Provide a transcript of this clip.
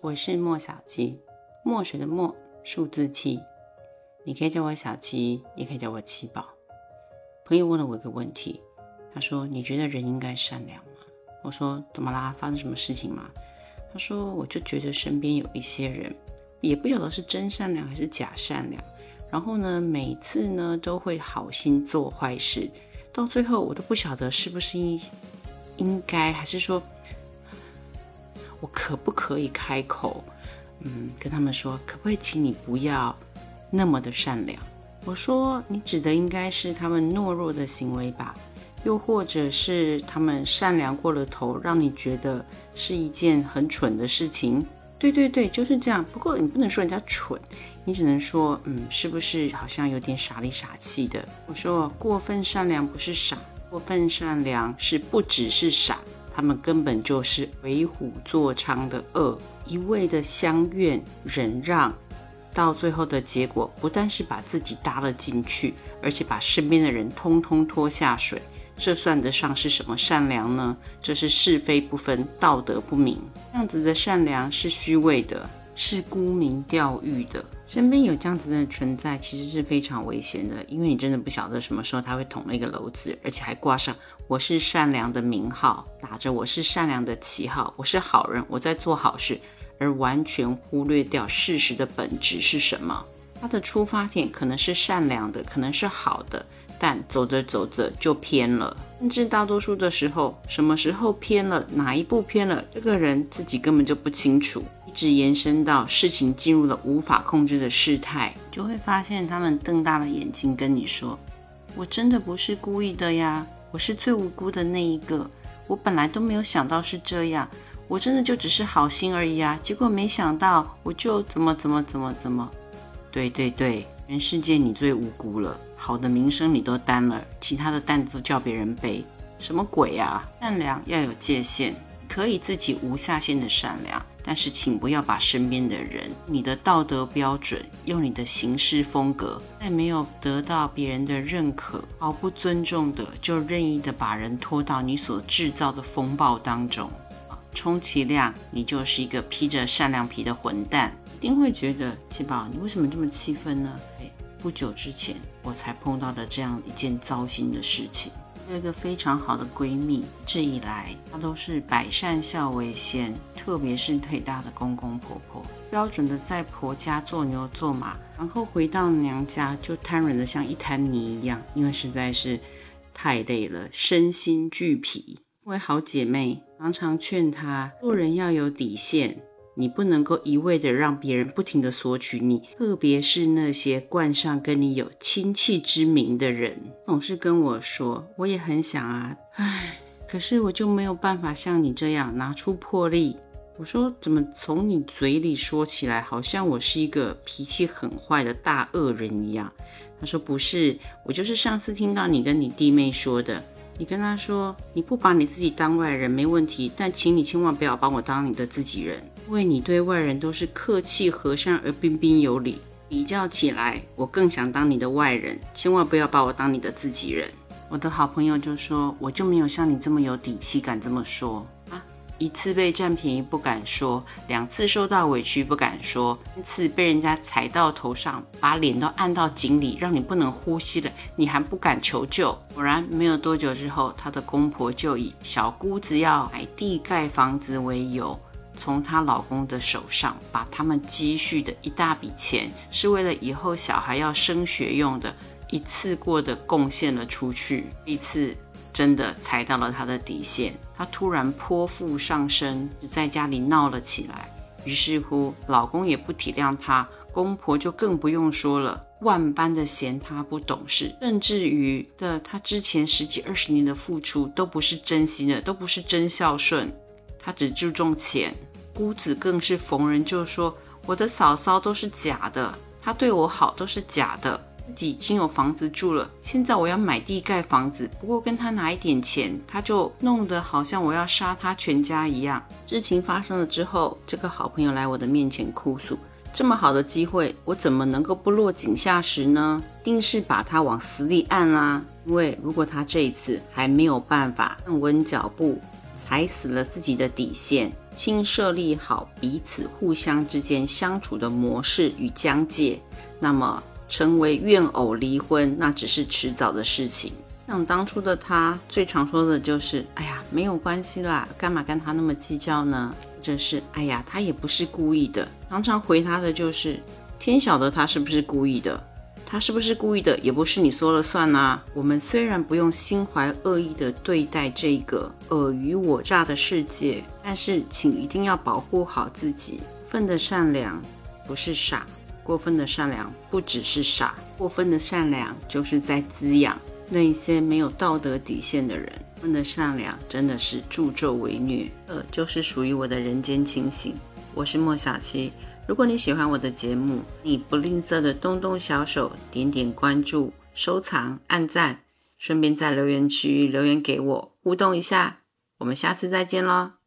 我是莫小七，墨水的墨，数字七。你可以叫我小七，也可以叫我七宝。朋友问了我一个问题，他说：“你觉得人应该善良吗？”我说：“怎么啦？发生什么事情吗？”他说：“我就觉得身边有一些人，也不晓得是真善良还是假善良。然后呢，每次呢都会好心做坏事，到最后我都不晓得是不是应应该，还是说。”我可不可以开口，嗯，跟他们说，可不可以请你不要那么的善良？我说，你指的应该是他们懦弱的行为吧，又或者是他们善良过了头，让你觉得是一件很蠢的事情？对对对，就是这样。不过你不能说人家蠢，你只能说，嗯，是不是好像有点傻里傻气的？我说，过分善良不是傻，过分善良是不只是傻。他们根本就是为虎作伥的恶，一味的相怨忍让，到最后的结果不但是把自己搭了进去，而且把身边的人通通拖下水。这算得上是什么善良呢？这是是非不分，道德不明。这样子的善良是虚伪的，是沽名钓誉的。身边有这样子的存在，其实是非常危险的，因为你真的不晓得什么时候他会捅了一个篓子，而且还挂上“我是善良”的名号，打着“我是善良”的旗号，我是好人，我在做好事，而完全忽略掉事实的本质是什么。他的出发点可能是善良的，可能是好的，但走着走着就偏了，甚至大多数的时候，什么时候偏了，哪一步偏了，这个人自己根本就不清楚。一直延伸到事情进入了无法控制的事态，就会发现他们瞪大了眼睛跟你说：“我真的不是故意的呀，我是最无辜的那一个，我本来都没有想到是这样，我真的就只是好心而已啊，结果没想到我就怎么怎么怎么怎么，对对对，全世界你最无辜了，好的名声你都担了，其他的担子都叫别人背，什么鬼啊？善良要有界限。”可以自己无下限的善良，但是请不要把身边的人、你的道德标准、用你的行事风格，在没有得到别人的认可、毫不尊重的，就任意的把人拖到你所制造的风暴当中，充其量你就是一个披着善良皮的混蛋，一定会觉得七宝，你为什么这么气愤呢？不久之前我才碰到的这样一件糟心的事情。有一个非常好的闺蜜，一直以来她都是百善孝为先，特别是腿大的公公婆婆，标准的在婆家做牛做马，然后回到娘家就瘫软的像一滩泥一样，因为实在是太累了，身心俱疲。作为好姐妹，常常劝她做人要有底线。你不能够一味的让别人不停的索取你，特别是那些冠上跟你有亲戚之名的人，总是跟我说，我也很想啊，唉，可是我就没有办法像你这样拿出魄力。我说，怎么从你嘴里说起来，好像我是一个脾气很坏的大恶人一样？他说不是，我就是上次听到你跟你弟妹说的。你跟他说，你不把你自己当外人没问题，但请你千万不要把我当你的自己人，因为你对外人都是客气和善而彬彬有礼。比较起来，我更想当你的外人，千万不要把我当你的自己人。我的好朋友就说，我就没有像你这么有底气，敢这么说。一次被占便宜不敢说，两次受到委屈不敢说，三次被人家踩到头上，把脸都按到井里，让你不能呼吸了，你还不敢求救。果然没有多久之后，她的公婆就以小姑子要买地盖房子为由，从她老公的手上把他们积蓄的一大笔钱，是为了以后小孩要升学用的，一次过的贡献了出去。一次。真的踩到了他的底线，他突然泼妇上身，在家里闹了起来。于是乎，老公也不体谅她，公婆就更不用说了，万般的嫌她不懂事，甚至于的她之前十几二十年的付出都不是真心的，都不是真孝顺，她只注重钱。姑子更是逢人就说：“我的嫂嫂都是假的，她对我好都是假的。”自己已经有房子住了，现在我要买地盖房子，不过跟他拿一点钱，他就弄得好像我要杀他全家一样。事情发生了之后，这个好朋友来我的面前哭诉：这么好的机会，我怎么能够不落井下石呢？定是把他往死里按啦！因为如果他这一次还没有办法站稳脚步，踩死了自己的底线，新设立好彼此互相之间相处的模式与疆界，那么成为怨偶离婚，那只是迟早的事情。像当初的他，最常说的就是：“哎呀，没有关系啦，干嘛跟他那么计较呢？”或者是：“哎呀，他也不是故意的。”常常回他的就是：“天晓得他是不是故意的。”他是不是故意的，也不是你说了算啊。我们虽然不用心怀恶意的对待这个尔虞我诈的世界，但是请一定要保护好自己。分的善良不是傻，过分的善良不只是傻，过分的善良就是在滋养那一些没有道德底线的人。分的善良真的是助纣为虐，呃，就是属于我的人间清醒。我是莫小七。如果你喜欢我的节目，你不吝啬的动动小手，点点关注、收藏、按赞，顺便在留言区留言给我互动一下。我们下次再见喽！